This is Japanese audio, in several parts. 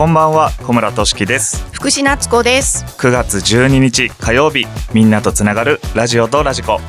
こんばんは小村俊樹です。福士夏子です。9月12日火曜日みんなとつながるラジオとラジコ。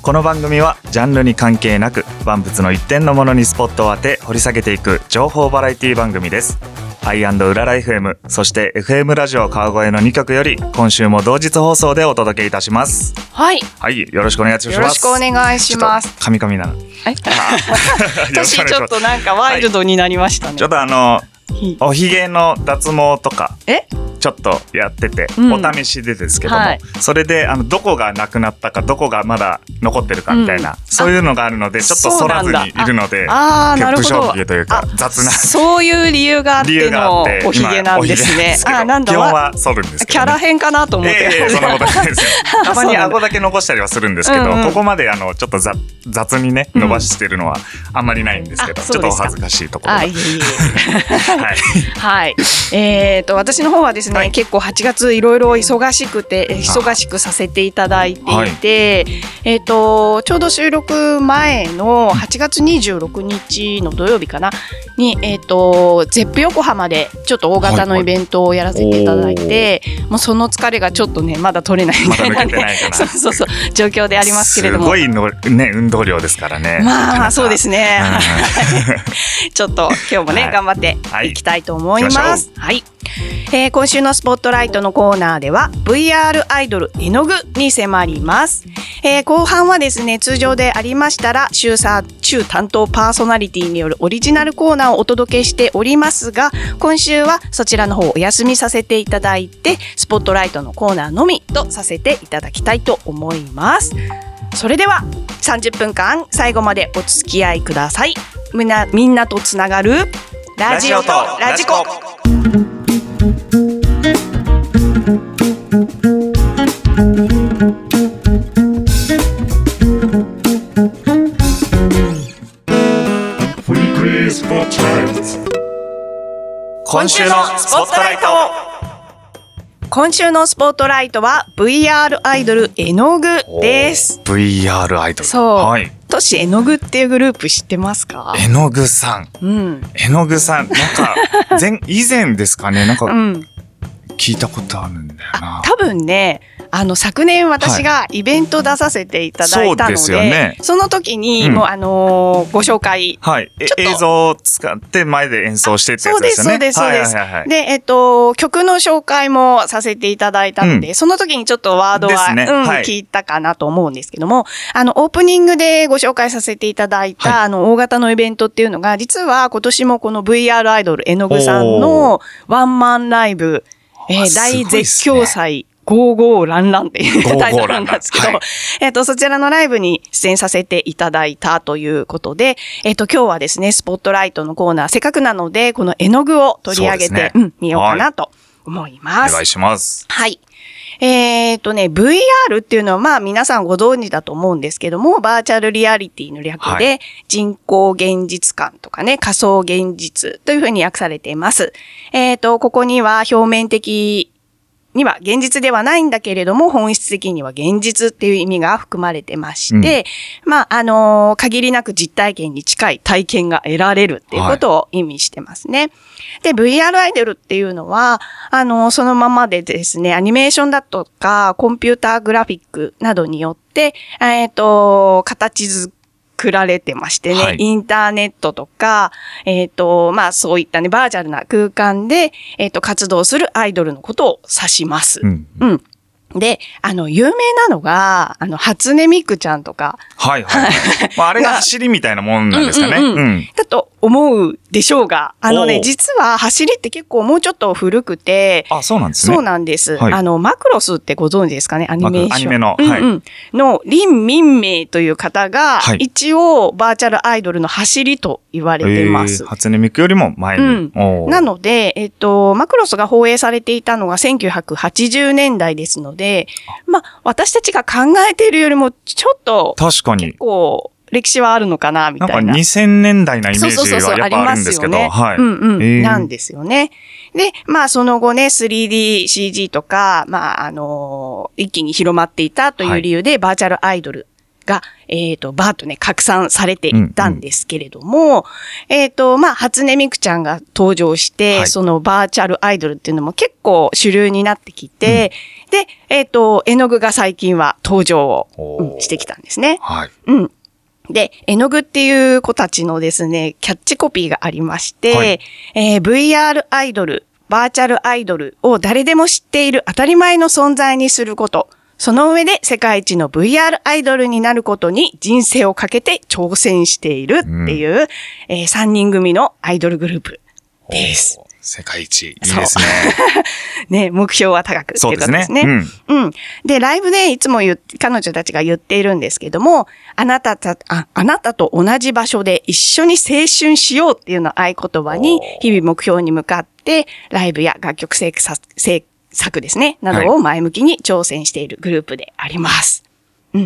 この番組はジャンルに関係なく万物の一点のものにスポットを当て掘り下げていく情報バラエティ番組です。アイウララ FM そして FM ラジオ川越の2曲より今週も同日放送でお届けいたします。はい。はいよろしくお願いします。よろしくお願いします。ちょっとカミカミな 私ちょっとなんかワイルドになりましたね、ちょっとあのひおひげの脱毛とか。え？ちょっとやってて、うん。お試しでですけども、はい。それであのどこがなくなったかどこがまだ残ってるかみたいな、うん。そういうのがあるのでちょっとそらずにいるのでああなるほ不どというかあ雑な。そういう理由があってのおひげなんですね。あなんだ。基本は剃るんですけど、ね、キャラ変かなと思って、ええそんなことないですよ。たまに顎だけ残したりはするんですけど、うんうん。ここまであのちょっと雑雑にねうん伸ばしてるのはあんまりないんですけど、あちょっとお恥ずかしいところ はい。はい。えっ、と、私の方はですね、はい。結構8月いろいろ忙しくて、え忙しくさせていただいていて、えっ、と、ちょうど収録前の8月26日の土曜日かな、に、えっ、と、ゼップ横浜でちょっと大型のイベントをやらせていただいて、もうその疲れがちょっとね、まだ取れない。みたいな、状況でありますけれども。すごいのね運動量ですからね。まあ、そうですね、ちょっと今日もね、はい。頑張っていきたいと思います。はい。えー今週のスポットライトのコーナーでは VR アイドル絵の具に迫ります、えー後半はですね通常でありましたら週さ週担当パーソナリティによるオリジナルコーナーをお届けしておりますが今週はそちらの方お休みさせていただいてスポットライトのコーナーのみとさせていただきたいと思います。それでは30分間最後までお付き合いください。みんなみんなとつながるラジオとラジコ。今週のスポットライト今週のスポットライトは VR アイドル絵の具です。VR アイドルそうはいトシ絵の具っていうグループ知ってますか？絵の具さんうん。絵の具さんなんか 前以前ですかね？なんかうん。聞いたことあるんだよな、多分ね、あの昨年私がイベント出させていただいたので、そうですよね。その時に、うん。もうあのーご紹介。はい。映像を使って前で演奏してってやつですよね。そうですそうですそうですはいはいはい。で、えっと、曲の紹介もさせていただいたので、その時にちょっとワードは、ね。うん、はい。聞いたかなと思うんですけども、あの、オープニングでご紹介させていただいた、はい。あの、大型のイベントっていうのが、実は今年もこの VR アイドル絵の具さんのワンマンライブ、えー大絶叫祭、ゴーゴーランランっていうタイトルなんですけど、えっ、と、そちらのライブに出演させていただいたということで、えっ、と、今日はですね、スポットライトのコーナー、せっかくなので、この絵の具を取り上げて、そうですねうん、見ようかなと思います。お願いしますはい。えっ、とね、VR っていうのはまあ皆さんご存知だと思うんですけども、バーチャルリアリティの略で、は人工現実感とかね、仮想現実というふうに訳されています。えっ、と、ここには表面的には現実ではないんだけれども、本質的には現実っていう意味が含まれてまして、まあ、あのー限りなく実体験に近い体験が得られるっていうことを意味してますね。で、VR アイドルっていうのは、あのーそのままでですね、アニメーションだとか、コンピューターグラフィックなどによって、えっ、と、形作られてましてね、はいインターネットとか、えっ、と、まあそういったね、バーチャルな空間で、えっ、と、活動するアイドルのことを指します。うんうん。で、あの、有名なのが、あの、初音ミクちゃんとか、はいはい、はい。まあ、あれが走りみたいなもんなんですかね。うんうんうん。うん。だと思うでしょうが、あのね、実は走りって結構もうちょっと古くて、あ、そうなんですね。そうなんです。はい。あの、マクロスってご存知ですかね？アニメーション。アニメのうん。はいうんの、林民明という方が、はい。一応、バーチャルアイドルの走りと言われてます。えー。初音ミクよりも前に。うん。なので、えっと、マクロスが放映されていたのが1980年代ですので、まあ、私たちが考えているよりも、ちょっと、確かに結。構、歴史はあるのかな、みなんかたいな。2000年代なイメージそうそうそうそう、はやっぱあるんですけど、ありますよね。はい。うんうん、えーなんですよね。で、まあその後ね、3DCG とか、まああの一気に広まっていたという理由で、バーチャルアイドルが、えっ、と、バーッとね、拡散されていったんですけれども、えっ、と、まあ、初音ミクちゃんが登場して、はいそのバーチャルアイドルっていうのも結構主流になってきて、で、えっ、と、絵の具が最近は登場を、うんしてきたんですね。はい。うん。で、絵の具っていう子たちのですね、キャッチコピーがありまして、はいえー VR アイドル、バーチャルアイドルを誰でも知っている当たり前の存在にすること。その上で世界一の VR アイドルになることに人生をかけて挑戦しているっていう、え3人組のアイドルグループです。世界一。いいですね。ね、目標は高くってそうですねいうことですね。うん。で、ライブでいつも言っ彼女たちが言っているんですけども、あなたた、あ、あなたと同じ場所で一緒に青春しようっていうのを合言葉に、日々目標に向かって、ライブや楽曲制作制作ですね、などを前向きに挑戦しているグループであります。い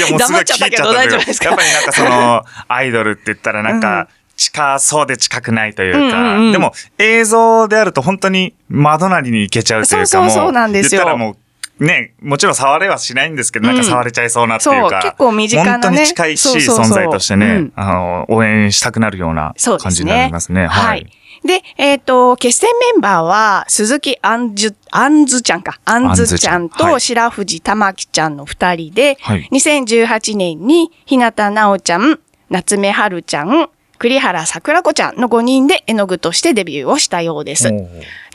や、もうすごい聞いちゃったけど、大丈夫ですか？やっぱりなんかその、アイドルって言ったらなんか、近そうで近くないというか、うんうんうん。でも映像であると本当に窓なりに行けちゃうというか、そうそうそうもなんですよ。言ったらもう、ね、もちろん触れはしないんですけど、なんか触れちゃいそうなっていうか、そう結構身近なね。本当に近いし、そうそうそう。存在としてね、うんあの、応援したくなるような。感じになりますね。はい。で、えっ、と、決戦メンバーは、鈴木あんじゅ、あんずちゃんか。あんずちゃん。と白藤玉木ちゃんの二人で、はい。2018年に日向奈緒ちゃん、夏目春ちゃん、栗原桜子ちゃんの5人で絵の具としてデビューをしたようです。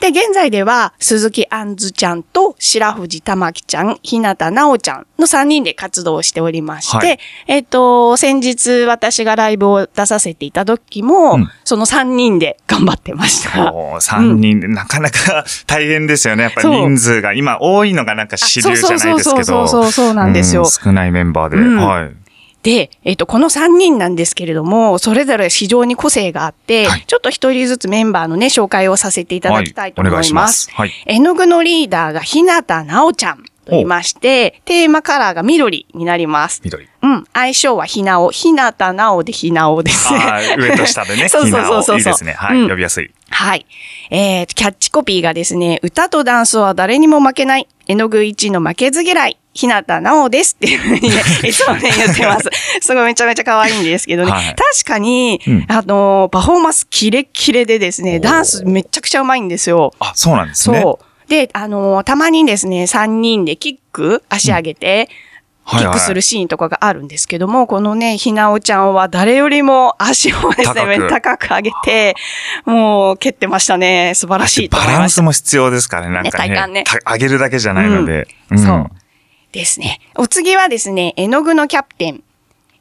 で、現在では、鈴木あんずちゃんと白藤玉木ちゃん、日向奈緒ちゃんの3人で活動しておりまして、はいえっ、と、先日私がライブを出させていた時も、うんその3人で頑張ってました。おー三人で、なかなか大変ですよね。やっぱり人数が、今多いのがなんか主流じゃないですけど。そうそうそうそうそうなんですよん少ないメンバーで。うんはい。で、えっ、と、この3人なんですけれども、それぞれ非常に個性があって、はいちょっと一人ずつメンバーのね、紹介をさせていただきたいと思います。はい絵の具のリーダーが日向奈緒ちゃんと言いまして、テーマカラーが緑になります。緑。うん。相性はひなお。ひなたなおでひなおですね。上と下でね。そうそうそうそういいですね。はい。うん呼びやすい。はい。えー、キャッチコピーがですね、歌とダンスは誰にも負けない。絵の具一の負けず嫌い。ひなたなおですっていうふうにね、いつもね、言ってます。すごいめちゃめちゃ可愛いんですけどね。はい確かに、うんあのーパフォーマンスキレッキレでですね、ダンスめちゃくちゃうまいんですよ。あ、そうなんですね。そう。で、あのーたまにですね、3人でキック、足上げて、キはいはいックするシーンとかがあるんですけども、このね、ひなおちゃんは誰よりも足をですね、高く高く上げて、もう蹴ってましたね。素晴らしいとバ思いました。ランスも必要ですからね。なんかね。ね体幹ねた上げるだけじゃないので。うんそうですね。お次はですね、絵の具のキャプテン、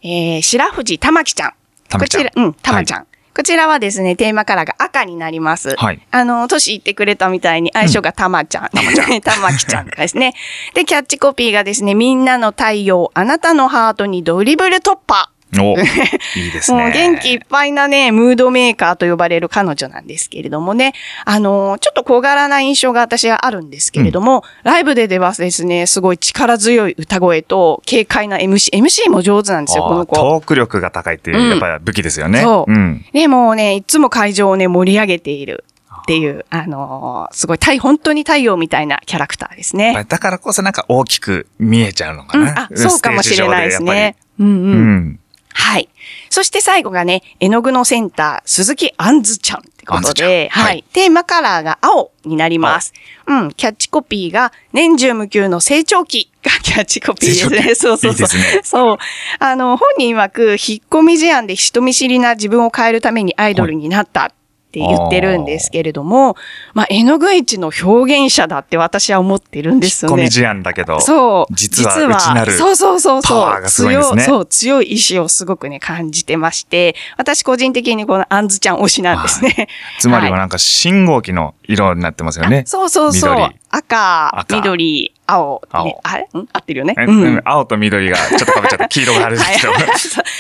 えー、白藤玉木ちゃん。玉木ちゃんこちら、うん、玉ちゃん。こちらはですね、テーマカラーが赤になります。はいあの、年言ってくれたみたいに相性がたまちゃん。たまちゃん。玉木 ちゃんですね。で、キャッチコピーがですね、みんなの太陽、あなたのハートにドリブル突破。お、いいですね。もう元気いっぱいなね、ムードメーカーと呼ばれる彼女なんですけれどもね、あのーちょっと小柄な印象が私はあるんですけれども、ライブでではですね、すごい力強い歌声と軽快な MC、MC も上手なんですよ、この子。トーク力が高いっていう、うんやっぱり武器ですよね。そう。ん。で、もうね、いつも会場をね、盛り上げているっていう、あのーすごい太、本当に太陽みたいなキャラクターですね。だからこそなんか大きく見えちゃうのかうん、な。あ、そうかもしれないですね。うんううん。ん。はい。そして最後がね、絵の具のセンター、鈴木あんずちゃんってことで、は。はいいテーマカラーが青になります。うん。キャッチコピーが、年中無休の成長期が キャッチコピーですね。そうそうそう。いいねそう。あの、本人曰く、引っ込み思案で人見知りな自分を変えるためにアイドルになった。っって言ってるんですけれども、まあ、絵の具市の表現者だって私は思ってるんですよね。込み思案だけど。そう。実は内なるそうそうそうそう。パワーがすごいんですね強そう、強い意志をすごくね、感じてまして、私個人的にこのあんずちゃん推しなんですね。つまりはなんか信号機の色になってますよね。そうそうそう赤緑、青。青ね、あれ？ん？合ってるよね。えうんうん青と緑がちょっと被っちゃって黄色があるんですけど はい。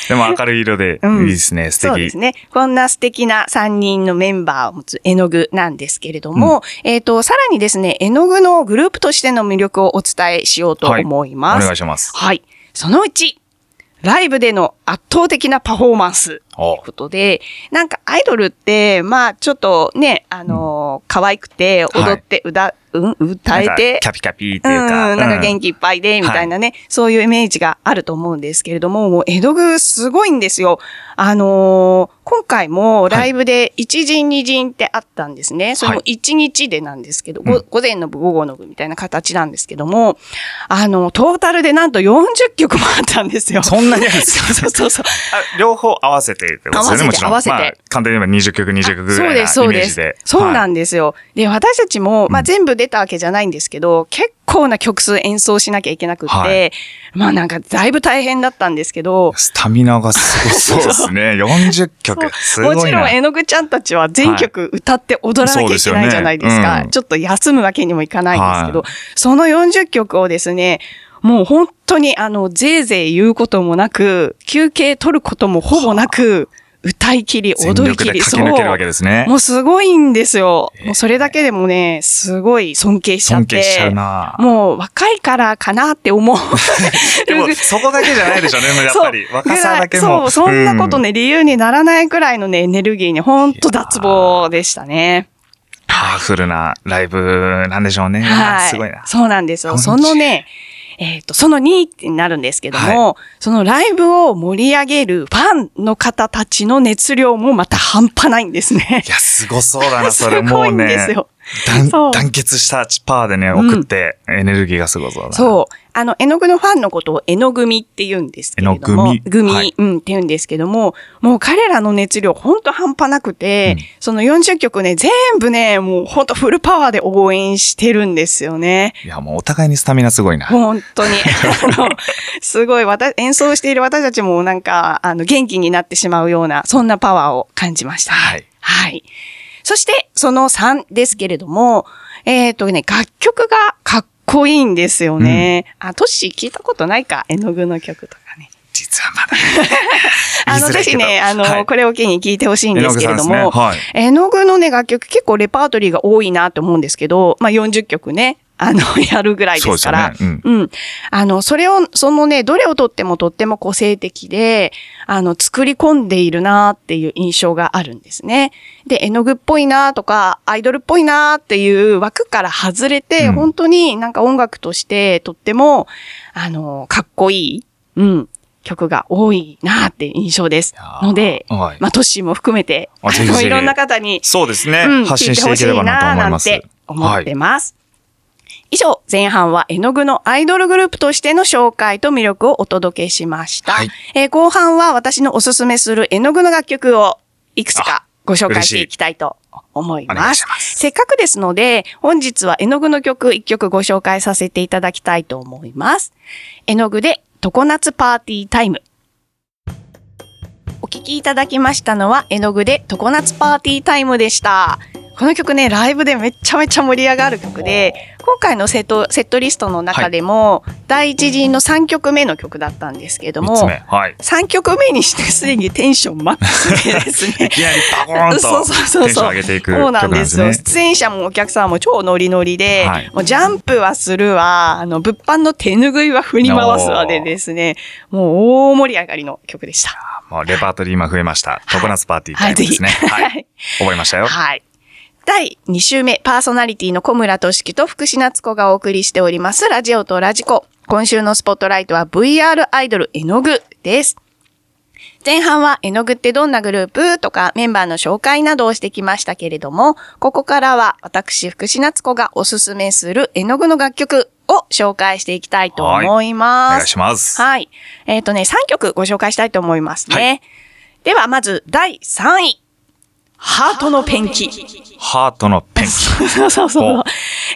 でも明るい色でうんいいですね。素敵そうです。ね。こんな素敵な3人のメンバーを持つ絵の具なんですけれども、えっ、と、さらにですね、絵の具のグループとしての魅力をお伝えしようと思います。お願いします。はい。そのうち、ライブでの圧倒的なパフォーマンス。おということで、なんかアイドルって、まあちょっとね、あのー可愛くて、踊って、うだ、うん、歌えて、キャピキャピっていうか。うん、なんか元気いっぱいで、みたいなね、そういうイメージがあると思うんですけれども、もう江戸具すごいんですよ。あのー今回もライブで1陣2陣ってあったんですね。それも1日でなんですけど、ごうん午前の部、午後の部みたいな形なんですけども、あの、トータルでなんと40曲もあったんですよ。そんなにあるんですか？そうそうそう。あ両方合わせてってことですよね、合わせてもちろん。合わせてまあ、簡単に言えば20曲、20曲ぐらいなイメージで。そうです、そうです。そうなんですよ。で、私たちも、まあ、全部出たわけじゃないんですけど、結構な曲数演奏しなきゃいけなくって、はいまあなんかだいぶ大変だったんですけど、スタミナがすごそうですね。40曲。すごいな。もちろん絵の具ちゃんたちは全曲歌って踊らなきゃいけないじゃないですか。ちょっと休むわけにもいかないんですけど、はその40曲をですね、もう本当にあの、ぜいぜい言うこともなく、休憩取ることもほぼなく、歌い切り、全踊り切り、力で駆け抜けるわけですね。もうすごいんですよ。もうそれだけでもね、すごい尊敬しちゃって。尊敬しちゃうなもう若いからかなって思う。でも、そこだけじゃないでしょうね、やっぱり。そう若さだけも。そう、そんなことね、理由にならないくらいのね、エネルギーに本当脱帽でしたね。パワフルなライブなんでしょうね。はい。すごいな。そうなんですよ。40そのね、えっ、と、その2になるんですけども、そのライブを盛り上げるファンの方たちの熱量もまた半端ないんですねい。や、すごそうだな、それ すごいんもうね。ですよ団結したパワーでね、送って、エネルギーがすごそうだな。そう。あの、絵の具のファンのことを絵の組って言うんですけれども。絵の組組、はいうん、って言うんですけども、もう彼らの熱量ほんと半端なくて、うんその40曲ね、全部ね、もうほんとフルパワーで応援してるんですよね。いや、もうお互いにスタミナすごいな。本当に。あのすごい、私、演奏している私たちもなんか、あの、元気になってしまうような、そんなパワーを感じました、ね。はい。はい。そして、その3ですけれども、えっ、とね、楽曲がかっこいいんですよね。あ、トッシー聞いたことないか？絵の具の曲とかね。実はまだ。あの、ぜひね、あの、はいこれを機に聞いてほしいんですけれども、絵の具ね絵の具のね、楽曲結構レパートリーが多いなと思うんですけど、まあ40曲ね、あの、やるぐらいですから。そうですよねうん。あの、それを、そのね、どれをとってもとっても個性的で、あの、作り込んでいるなっていう印象があるんですね。で、絵の具っぽいなとか、アイドルっぽいなっていう枠から外れて、うん本当になんか音楽としてとっても、あの、かっこいい、うん、曲が多いなって印象ですので、はいまあ、トッシーも含めて、いろんな方に、そうですね。うん、発信していければなとな思います。なんて思ってはい。ます。前半は絵の具のアイドルグループとしての紹介と魅力をお届けしました。はいえー後半は私のおすすめする絵の具の楽曲をいくつかご紹介していきたいと思いますますせっかくですので、本日は絵の具の曲1曲ご紹介させていただきたいと思います。絵の具で常夏パーティータイム。お聴きいただきましたのは、絵の具で常夏パーティータイムでした。この曲ね、ライブでめっちゃめちゃ盛り上がる曲で、今回のセット、セットリストの中でも、第一陣の3曲目の曲だったんですけれども。はい。3曲目にしてすでにテンションマックスでですね い。きなりバコーンとそうそうそうテンションそう。上げていくそう曲なんですよ。ね。出演者もお客さんも超ノリノリで、はいもうジャンプはするわ、あの、物販の手拭いは振り回すわでですね、もう大盛り上がりの曲でした。もうレパートリー今増えました。常夏パーティータイムですね。はいはい。覚えましたよ。はい。第2週目、パーソナリティの小村俊樹と福士夏子がお送りしております、ラジオとラジコ。今週のスポットライトは VR アイドル絵の具です。前半は絵の具ってどんなグループとかメンバーの紹介などをしてきましたけれども、ここからは私福士夏子がおすすめする絵の具の楽曲を紹介していきたいと思いおます。願いします。はい。えっ、とね、3曲ご紹介したいと思いますね。はいでは、まず第3位。ハートのペンキ。ハートのペンキ。そうそうそおう。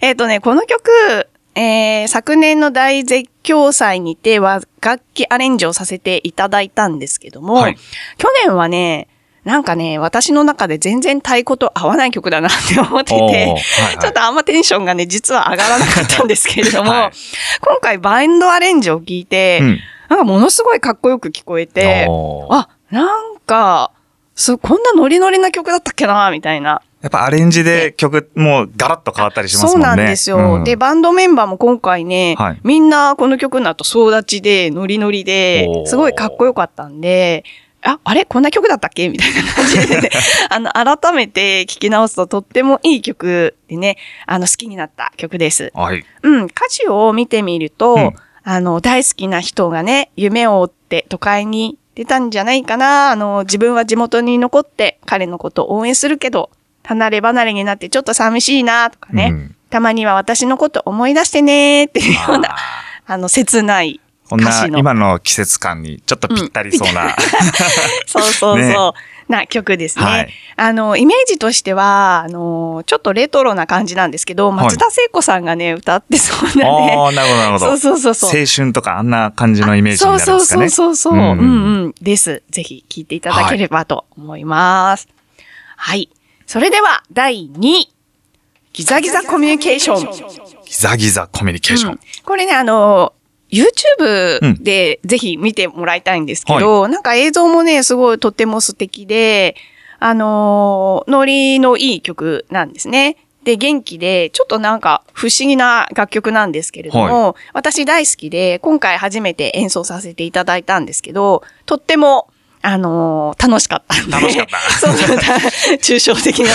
えっ、とね、この曲、えー、昨年の大絶叫祭にては楽器アレンジをさせていただいたんですけども、はい。去年はね、なんかね、私の中で全然太鼓と合わない曲だなって思ってて、はいはい。ちょっとあんまテンションがね、実は上がらなかったんですけれども、はい。今回バンドアレンジを聞いて、うん。なんかものすごいかっこよく聞こえて、あ、なんか、そう、こんなノリノリな曲だったっけな、みたいな。やっぱアレンジで曲もうガラッと変わったりしますもんね。そうなんですよ。うんで、バンドメンバーも今回ね、はいみんなこの曲の後総立ちで、ノリノリですごいかっこよかったんで、あ、あれこんな曲だったっけ？みたいな感じで、ね、あの、改めて聴き直すととってもいい曲でね、あの、好きになった曲です。はい。うん、歌詞を見てみると、うんあの、大好きな人がね、夢を追って都会に出たんじゃないかな。あの、自分は地元に残って彼のことを応援するけど、離れ離れになってちょっと寂しいなとかね、うん。たまには私のこと思い出してねっていうような、ああの、切ないこんな。今の季節感にちょっとぴったりそうな。そうそうそう。ねな曲ですね。はいあの、イメージとしては、あの、ちょっとレトロな感じなんですけど、はい松田聖子さんがね、歌ってそうなね。ああ、なるほど、なるほど。そうそうそう。青春とかあんな感じのイメージになるんですかね。そうそうそうそう。ううんんうん。です。ぜひ聞いていただければと思います。はい。それでは、第2位。ギザギザコミュニケーション。ギザギザコミュニケーション。うんこれね、あの、YouTube でぜひ見てもらいたいんですけど、なんか映像もね、すごいとっても素敵で、あのーノリのいい曲なんですね。で、元気で、ちょっとなんか不思議な楽曲なんですけれども、私大好きで、今回初めて演奏させていただいたんですけど、とっても、あのー楽しかったんで。楽しかった。そ うそう、た抽象的な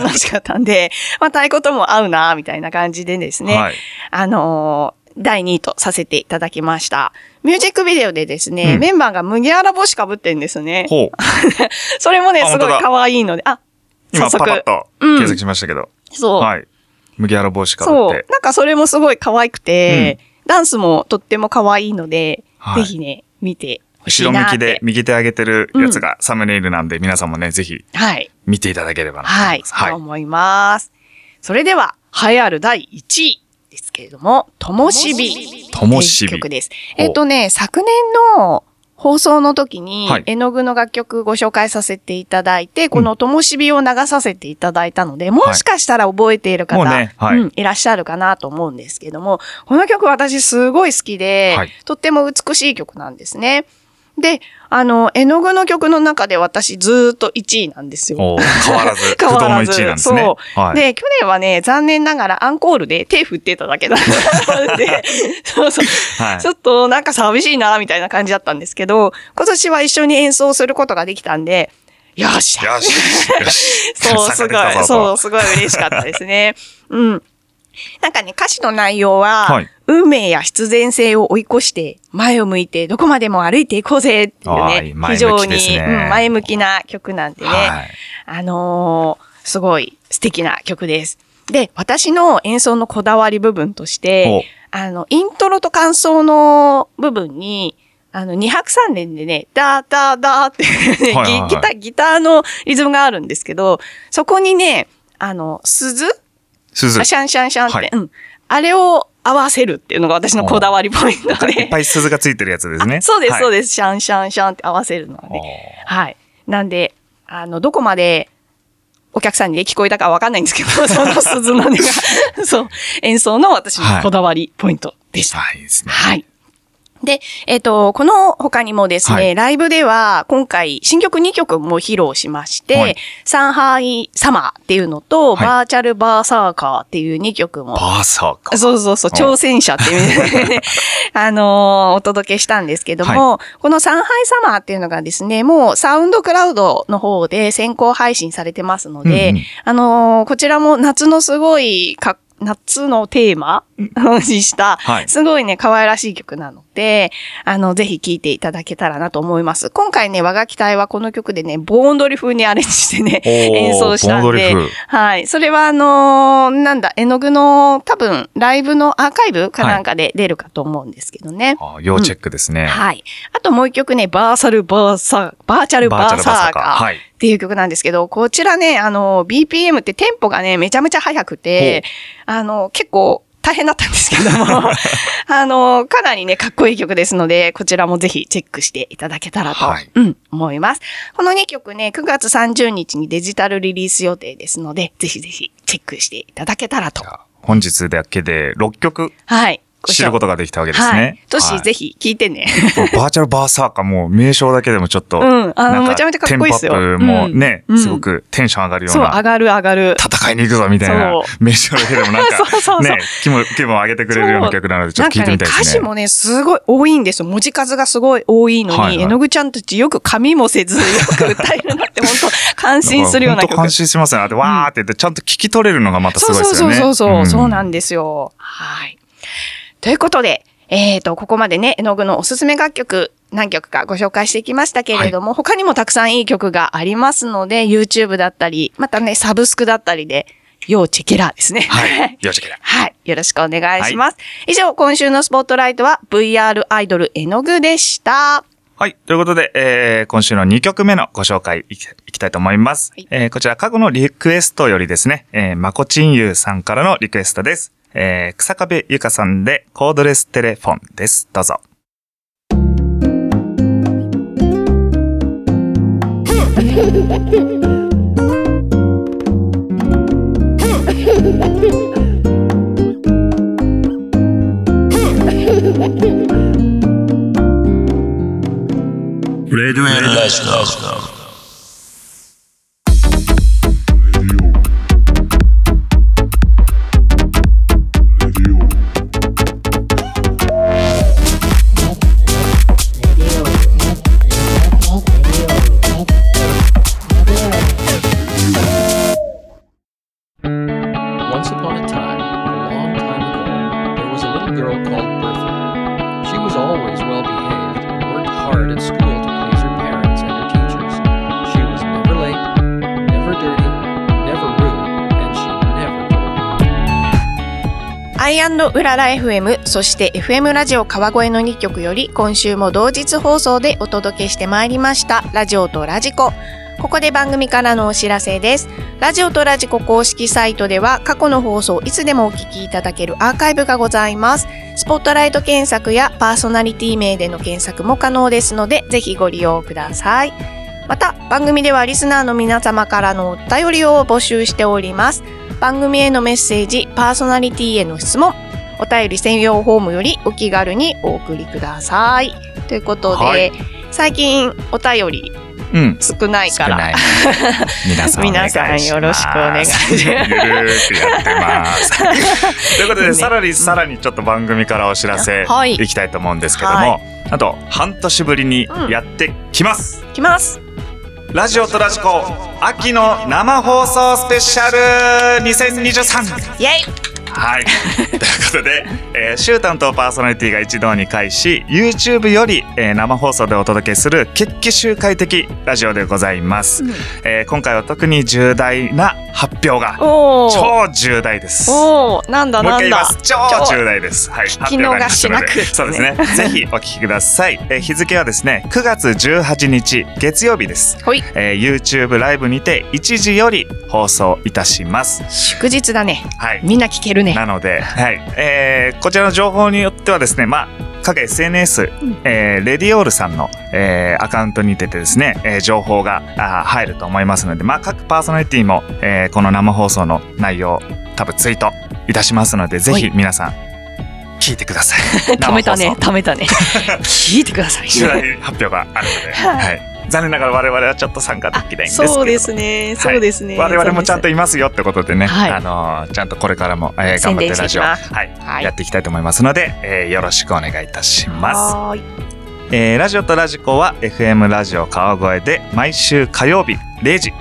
の。楽しかったんで、まあ、太鼓とも合うな、みたいな感じでですね、はい。あのー第2位とさせていただきました。ミュージックビデオでですね、うんメンバーが麦わら帽子かぶってんですね。ほう。それもね、あすごい可愛いので、あ、今早速。パパッとうん検索しましたけど。そう。はい。麦わら帽子かぶそう。って。なんかそれもすごい可愛くて、ダンスもとっても可愛いので、はいぜひね、見てほしい後ろなって。向きで右手上げてるやつがサムネイルなんで、皆さんもね、ぜひはい。見ていただければなと思はいいま。す。そう思います。それでは、栄えある第1位けれども、ともしび。ともしび曲です。えっ、とね、昨年の放送の時にはい、絵の具の楽曲ご紹介させていただいて、このともしびを流させていただいたので、もしかしたら覚えている方、もうねはいうん、いらっしゃるかなと思うんですけども、この曲私すごい好きで、はいとっても美しい曲なんですね。で、あの、絵の具の曲の中で私ずーっと1位なんですよ。変わらず、不 変わらず1位なんですね。そう。はい。で、去年はね、残念ながらアンコールで手振ってただけだったので、そうそう。はいちょっとなんか寂しいな、みたいな感じだったんですけど、今年は一緒に演奏することができたんで、よっしゃよし、よし。そう、すごい、そう、すごい嬉しかったですね。うん。なんかね、歌詞の内容は、はい。運命や必然性を追い越して、前を向いてどこまでも歩いていこうぜっていうね非常に、前向きな曲なんでね、はい。あのーすごい素敵な曲です。で、私の演奏のこだわり部分として、あの、イントロと感想の部分に、あの、2拍3連でね、ダーダーダーって、ギターのリズムがあるんですけど、そこにね、あの、鈴鈴。あシャンシャンシャンって、はいうん。あれを合わせるっていうのが私のこだわりポイントで。いっぱい鈴がついてるやつですね。そうです、そうす。です。シャンシャンシャンって合わせるので。はい。なんで、あの、どこまでお客さんに聞こえたかわかんないんですけど、その鈴の音が、そう、演奏の私のこだわりポイントでした。はい、いいですね。はい。で、えっ、と、この他にもですね、はい。ライブでは今回新曲2曲も披露しまして、はい。サンハイサマーっていうのと、はい。バーチャルバーサーカーっていう2曲もバーサーか。そうそうそう、挑戦者っていうね、あのーお届けしたんですけども、このサンハイサマーっていうのがですね、もうサウンドクラウドの方で先行配信されてますので、うんうんあのーこちらも夏のすごいか夏のテーマにした、はいすごいね、可愛らしい曲なので、あの、ぜひ聴いていただけたらなと思います。今回ね、和楽器隊はこの曲でね、盆踊り風にアレンジしてね、演奏したんではい。それはあのーなんだ、絵の具の多分、ライブのアーカイブかなんかで出るかと思うんですけどね。あ要チェックですね。はい。あともう一曲ね、バーサルバーサー、バーチャルバーサーカーはい。っていう曲なんですけど、こちらね、あの、BPM ってテンポがね、めちゃめちゃ速くて、あの、結構大変だったんですけども、あの、かなりね、かっこいい曲ですので、こちらもぜひチェックしていただけたらと、はいうん、思います。この2曲ね、9月30日にデジタルリリース予定ですので、ぜひぜひチェックしていただけたらと本日だけで6曲はい。知ることができたわけですはいね。。トシ、はいぜひ聞いてね。バーチャルバーサーカーもう名称だけでもちょっと、うんあめちゃめちゃかっこいいっすよもね、うんすごくテンション上がるようそう、な上がる上がる。戦いに行くぞみたいなそう 名称だけでもなんか そうそうそうね気分気分を上げてくれるような曲なのでちょっと聞いてみたいですね。ね、歌詞もね、すごい多いんですよ。文字数がすごい多いのに、はいはい絵の具ちゃんたちよく紙もせず、よく歌えるなって、本当感心するような曲。感心しますよね。で、わーって言ってちゃんと聞き取れるのがまたすそうごいですよね。そうそうそう、んそうなんですよ。はい。ということで、えっ、と、ここまでね、絵の具のおすすめ楽曲、何曲かご紹介してきましたけれども、他にもたくさんいい曲がありますので、YouTube だったり、またね、サブスクだったりで、要チェケラーですね。はい。よし、きれい。はい。よろしくお願いします。以上、今週のスポットライトは VR アイドル絵の具でした。はい。ということで、えー、今週の2曲目のご紹介いきいきたいと思います。はいえー、こちら過去のリクエストよりですね、えー、まこちんゆうさんからのリクエストです。えー、草壁ゆかさんでコードレステレフォンです。どうぞ。Radio ラジオ「told アイウララ FM、そして FM ラジオ川越の2曲より今週も同日放送でお届けしてまいりましたラジオとラジコ。ここで番組からのお知らせです。ラジオとラジコ公式サイトでは過去の放送いつでもお聞きいただけるアーカイブがございます。スポットライト検索やパーソナリティ名での検索も可能ですので、ぜひご利用ください。また、番組ではリスナーの皆様からのお便りを募集しております。番組へのメッセージ、パーソナリティへの質問、お便り専用フォームよりお気軽にお送りください。ということで、はい最近お便りうん。少ないから。皆さん。皆さんよろしくお願いしますゆるーくやってます。ということで、ねさらにさらにちょっと番組からお知らせはいいきたいと思うんですけども、はあと半年ぶりにやってきます。きます。ラジオとラジコ秋の生放送スペシャル2023イェイはい。ということで、えー、週担当パーソナリティが一堂に会し、YouTube より、えー生放送でお届けする決起集会的ラジオでございます。えー今回は特に重大な発表が。超重大です。おー、なんだなんだ。超重大です。はい。発表がありますのでそうですね。ぜひお聞きください。えー日付はですね、9月18日月曜日です。ほい。えー YouTube ライブにて1時より放送いたします。祝日だね。はい。みんな聞けるね。なので、はい。えーこちらの情報によってはですね、まあ、各 SNS、えーレディオールさんの、えーアカウントに出てですね、えー情報があー入ると思いますので、まあ、各パーソナリティも、えーこの生放送の内容、多分ツイートいたしますので、ぜひ皆さん、聞いてください。貯 めたね生放、送貯めたね。聞いてください。発表があるので、はいはい。残念ながら我々はちょっと参加できないんですけど。そうですね、そうですね。我々もちゃんといますよってことでね、はい。あのーちゃんとこれからも、えー頑張ってラジオ、宣はい。はい。やっていきたいと思いますので、えーよろしくお願いいたします。えーラジオとラジコは FM ラジオ川越で毎週火曜日0時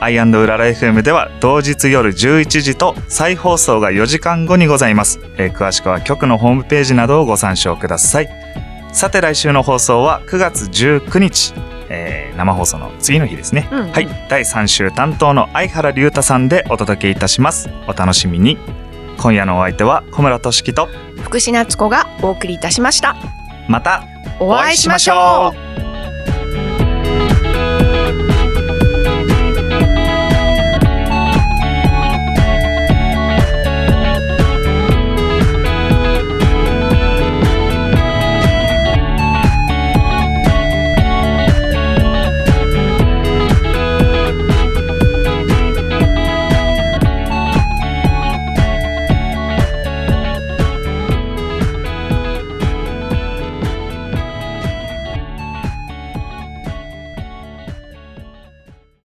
アイウララ FM では同日夜11時と再放送が4時間後にございます、えー詳しくは局のホームページなどをご参照くださいさて来週の放送は9月19日、えー生放送の次の日ですね、うん。うんはい。第3週担当の相原龍太さんでお届けいたします。お楽しみに。今夜のお相手は小村俊樹と福士夏子がお送りいたしました。またお会いしましょう